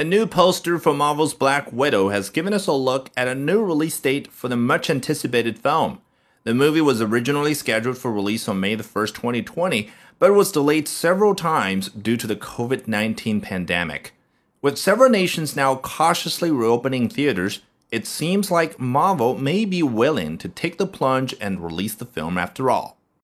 A new poster for Marvel's Black Widow has given us a look at a new release date for the much anticipated film. The movie was originally scheduled for release on May 1, 2020, but was delayed several times due to the COVID 19 pandemic. With several nations now cautiously reopening theaters, it seems like Marvel may be willing to take the plunge and release the film after all.